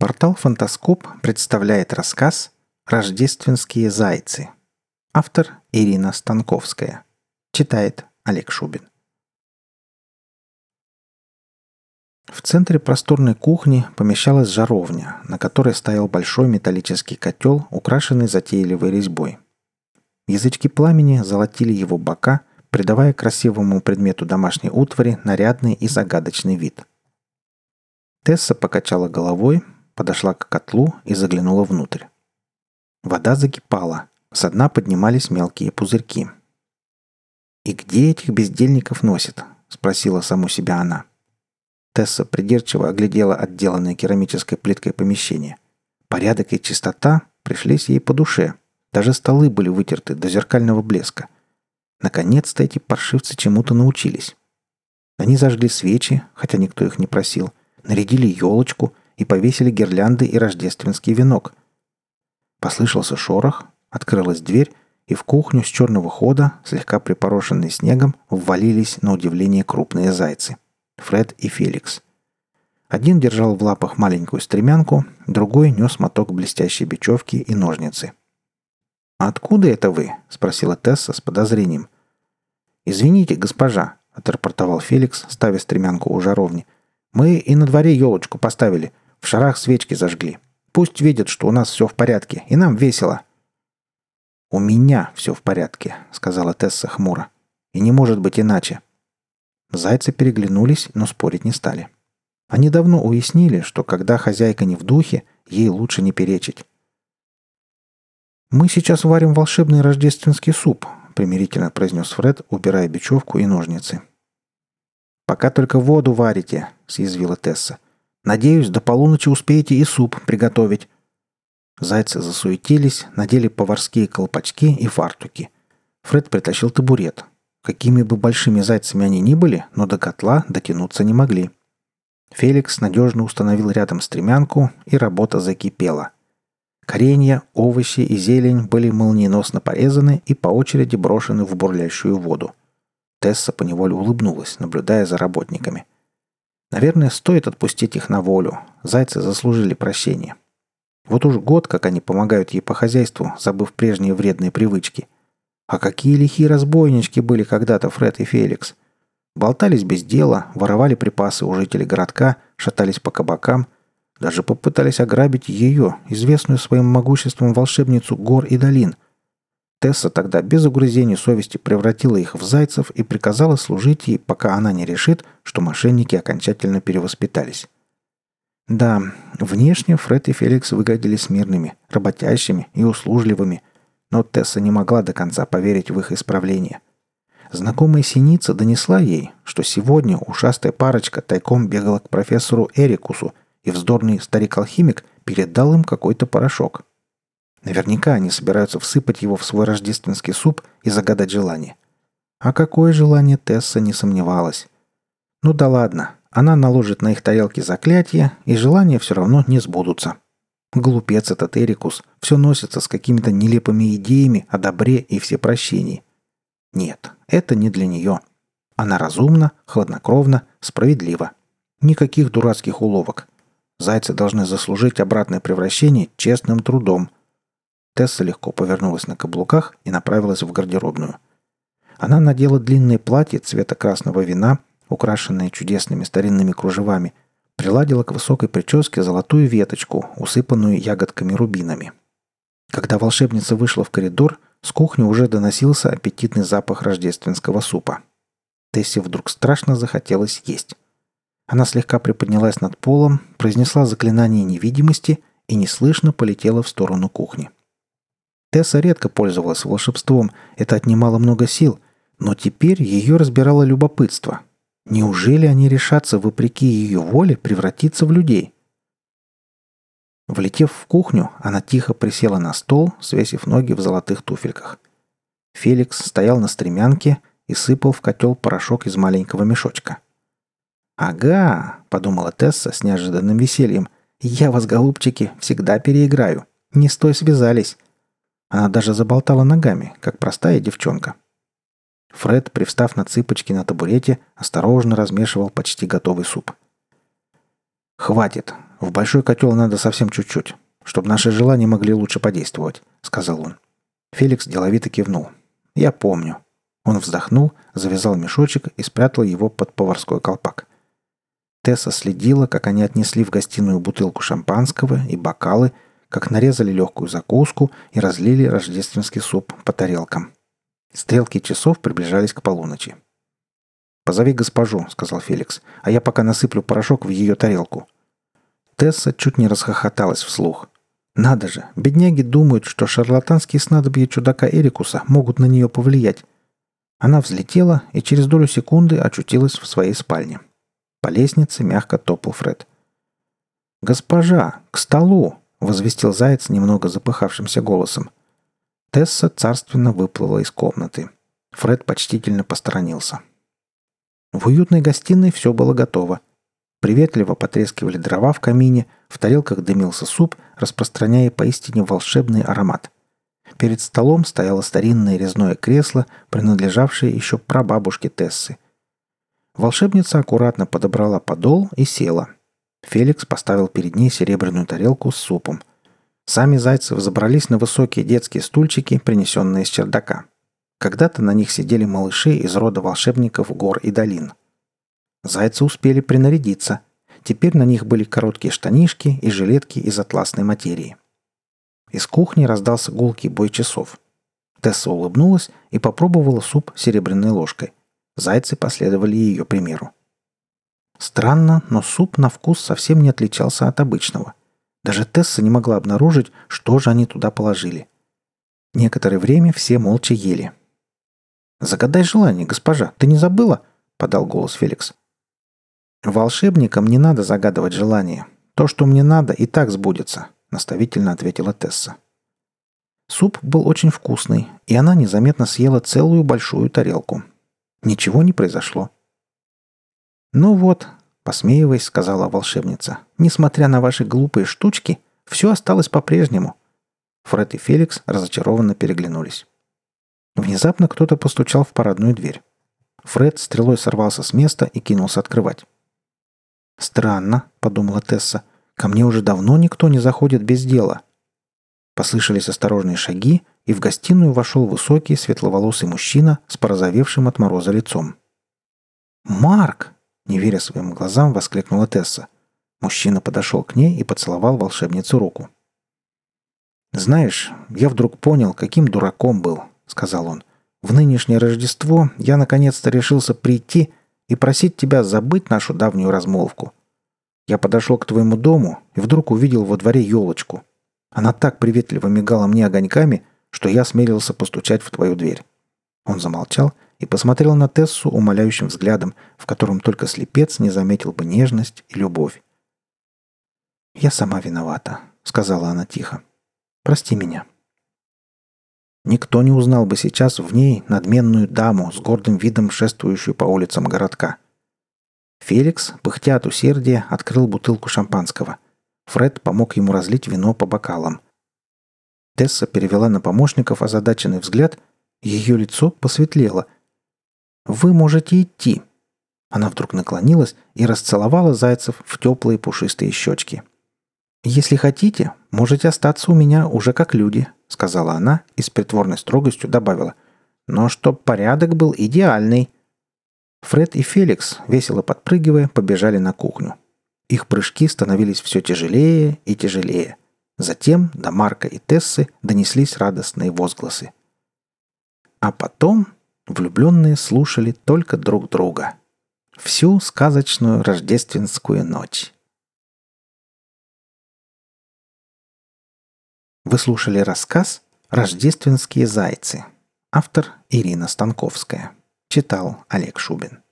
Портал «Фантаскоп» представляет рассказ «Рождественские зайцы». Автор Ирина Станковская. Читает Олег Шубин. В центре просторной кухни помещалась жаровня, на которой стоял большой металлический котел, украшенный затейливой резьбой. Язычки пламени золотили его бока, придавая красивому предмету домашней утвари нарядный и загадочный вид. Тесса покачала головой, подошла к котлу и заглянула внутрь. Вода закипала, со дна поднимались мелкие пузырьки. «И где этих бездельников носит?» – спросила саму себя она. Тесса придирчиво оглядела отделанное керамической плиткой помещение. Порядок и чистота пришлись ей по душе. Даже столы были вытерты до зеркального блеска. Наконец-то эти паршивцы чему-то научились. Они зажгли свечи, хотя никто их не просил, нарядили елочку – и повесили гирлянды и рождественский венок. Послышался шорох, открылась дверь, и в кухню с черного хода, слегка припорошенный снегом, ввалились на удивление крупные зайцы. Фред и Феликс. Один держал в лапах маленькую стремянку, другой нес моток блестящей бечевки и ножницы. «Откуда это вы?» – спросила Тесса с подозрением. «Извините, госпожа», – отрапортовал Феликс, ставя стремянку у жаровни. «Мы и на дворе елочку поставили. В шарах свечки зажгли. Пусть видят, что у нас все в порядке, и нам весело». «У меня все в порядке», — сказала Тесса хмуро. «И не может быть иначе». Зайцы переглянулись, но спорить не стали. Они давно уяснили, что когда хозяйка не в духе, ей лучше не перечить. «Мы сейчас варим волшебный рождественский суп», — примирительно произнес Фред, убирая бечевку и ножницы. «Пока только воду варите», — съязвила Тесса. Надеюсь, до полуночи успеете и суп приготовить». Зайцы засуетились, надели поварские колпачки и фартуки. Фред притащил табурет. Какими бы большими зайцами они ни были, но до котла дотянуться не могли. Феликс надежно установил рядом стремянку, и работа закипела. Коренья, овощи и зелень были молниеносно порезаны и по очереди брошены в бурлящую воду. Тесса поневоле улыбнулась, наблюдая за работниками – Наверное, стоит отпустить их на волю. Зайцы заслужили прощения. Вот уж год, как они помогают ей по хозяйству, забыв прежние вредные привычки. А какие лихие разбойнички были когда-то Фред и Феликс. Болтались без дела, воровали припасы у жителей городка, шатались по кабакам, даже попытались ограбить ее, известную своим могуществом волшебницу гор и долин – Тесса тогда без угрызений совести превратила их в зайцев и приказала служить ей, пока она не решит, что мошенники окончательно перевоспитались. Да, внешне Фред и Феликс выглядели смирными, работящими и услужливыми, но Тесса не могла до конца поверить в их исправление. Знакомая синица донесла ей, что сегодня ушастая парочка тайком бегала к профессору Эрикусу, и вздорный старик-алхимик передал им какой-то порошок – Наверняка они собираются всыпать его в свой рождественский суп и загадать желание. А какое желание Тесса не сомневалась. Ну да ладно, она наложит на их тарелки заклятие, и желания все равно не сбудутся. Глупец этот Эрикус, все носится с какими-то нелепыми идеями о добре и всепрощении. Нет, это не для нее. Она разумна, хладнокровна, справедлива. Никаких дурацких уловок. Зайцы должны заслужить обратное превращение честным трудом – Тесса легко повернулась на каблуках и направилась в гардеробную. Она надела длинное платье цвета красного вина, украшенное чудесными старинными кружевами, приладила к высокой прическе золотую веточку, усыпанную ягодками-рубинами. Когда волшебница вышла в коридор, с кухни уже доносился аппетитный запах рождественского супа. Тессе вдруг страшно захотелось есть. Она слегка приподнялась над полом, произнесла заклинание невидимости и неслышно полетела в сторону кухни. Тесса редко пользовалась волшебством, это отнимало много сил, но теперь ее разбирало любопытство. Неужели они решатся, вопреки ее воле, превратиться в людей? Влетев в кухню, она тихо присела на стол, свесив ноги в золотых туфельках. Феликс стоял на стремянке и сыпал в котел порошок из маленького мешочка. «Ага», — подумала Тесса с неожиданным весельем, — «я вас, голубчики, всегда переиграю. Не с той связались. Она даже заболтала ногами, как простая девчонка. Фред, привстав на цыпочки на табурете, осторожно размешивал почти готовый суп. «Хватит», — в большой котел надо совсем чуть-чуть, чтобы наши желания могли лучше подействовать», — сказал он. Феликс деловито кивнул. «Я помню». Он вздохнул, завязал мешочек и спрятал его под поварской колпак. Тесса следила, как они отнесли в гостиную бутылку шампанского и бокалы, как нарезали легкую закуску и разлили рождественский суп по тарелкам. Стрелки часов приближались к полуночи. «Позови госпожу», — сказал Феликс, — «а я пока насыплю порошок в ее тарелку». Тесса чуть не расхохоталась вслух. Надо же, бедняги думают, что шарлатанские снадобья чудака Эрикуса могут на нее повлиять. Она взлетела и через долю секунды очутилась в своей спальне. По лестнице мягко топал Фред. «Госпожа, к столу!» — возвестил заяц немного запыхавшимся голосом. Тесса царственно выплыла из комнаты. Фред почтительно посторонился. В уютной гостиной все было готово. Приветливо потрескивали дрова в камине, в тарелках дымился суп, распространяя поистине волшебный аромат. Перед столом стояло старинное резное кресло, принадлежавшее еще прабабушке Тессы. Волшебница аккуратно подобрала подол и села. Феликс поставил перед ней серебряную тарелку с супом. Сами зайцы взобрались на высокие детские стульчики, принесенные с чердака. Когда-то на них сидели малыши из рода волшебников гор и долин. Зайцы успели принарядиться. Теперь на них были короткие штанишки и жилетки из атласной материи. Из кухни раздался гулкий бой часов. Тесса улыбнулась и попробовала суп серебряной ложкой. Зайцы последовали ее примеру. Странно, но суп на вкус совсем не отличался от обычного. Даже Тесса не могла обнаружить, что же они туда положили. Некоторое время все молча ели. «Загадай желание, госпожа, ты не забыла?» — подал голос Феликс. «Волшебникам не надо загадывать желание. То, что мне надо, и так сбудется», — наставительно ответила Тесса. Суп был очень вкусный, и она незаметно съела целую большую тарелку. Ничего не произошло. «Ну вот», — посмеиваясь, сказала волшебница, «несмотря на ваши глупые штучки, все осталось по-прежнему». Фред и Феликс разочарованно переглянулись. Внезапно кто-то постучал в парадную дверь. Фред стрелой сорвался с места и кинулся открывать. «Странно», — подумала Тесса, — «ко мне уже давно никто не заходит без дела». Послышались осторожные шаги, и в гостиную вошел высокий светловолосый мужчина с порозовевшим от мороза лицом. «Марк!» — не веря своим глазам, воскликнула Тесса. Мужчина подошел к ней и поцеловал волшебницу руку. «Знаешь, я вдруг понял, каким дураком был», — сказал он. «В нынешнее Рождество я наконец-то решился прийти и просить тебя забыть нашу давнюю размолвку. Я подошел к твоему дому и вдруг увидел во дворе елочку. Она так приветливо мигала мне огоньками, что я смелился постучать в твою дверь». Он замолчал и посмотрел на Тессу умоляющим взглядом, в котором только слепец не заметил бы нежность и любовь. «Я сама виновата», — сказала она тихо. «Прости меня». Никто не узнал бы сейчас в ней надменную даму с гордым видом шествующую по улицам городка. Феликс, пыхтя от усердия, открыл бутылку шампанского. Фред помог ему разлить вино по бокалам. Тесса перевела на помощников озадаченный взгляд, ее лицо посветлело. «Вы можете идти». Она вдруг наклонилась и расцеловала зайцев в теплые пушистые щечки. «Если хотите, можете остаться у меня уже как люди», — сказала она и с притворной строгостью добавила. «Но чтоб порядок был идеальный». Фред и Феликс, весело подпрыгивая, побежали на кухню. Их прыжки становились все тяжелее и тяжелее. Затем до Марка и Тессы донеслись радостные возгласы. А потом влюбленные слушали только друг друга. Всю сказочную рождественскую ночь. Вы слушали рассказ «Рождественские зайцы». Автор Ирина Станковская. Читал Олег Шубин.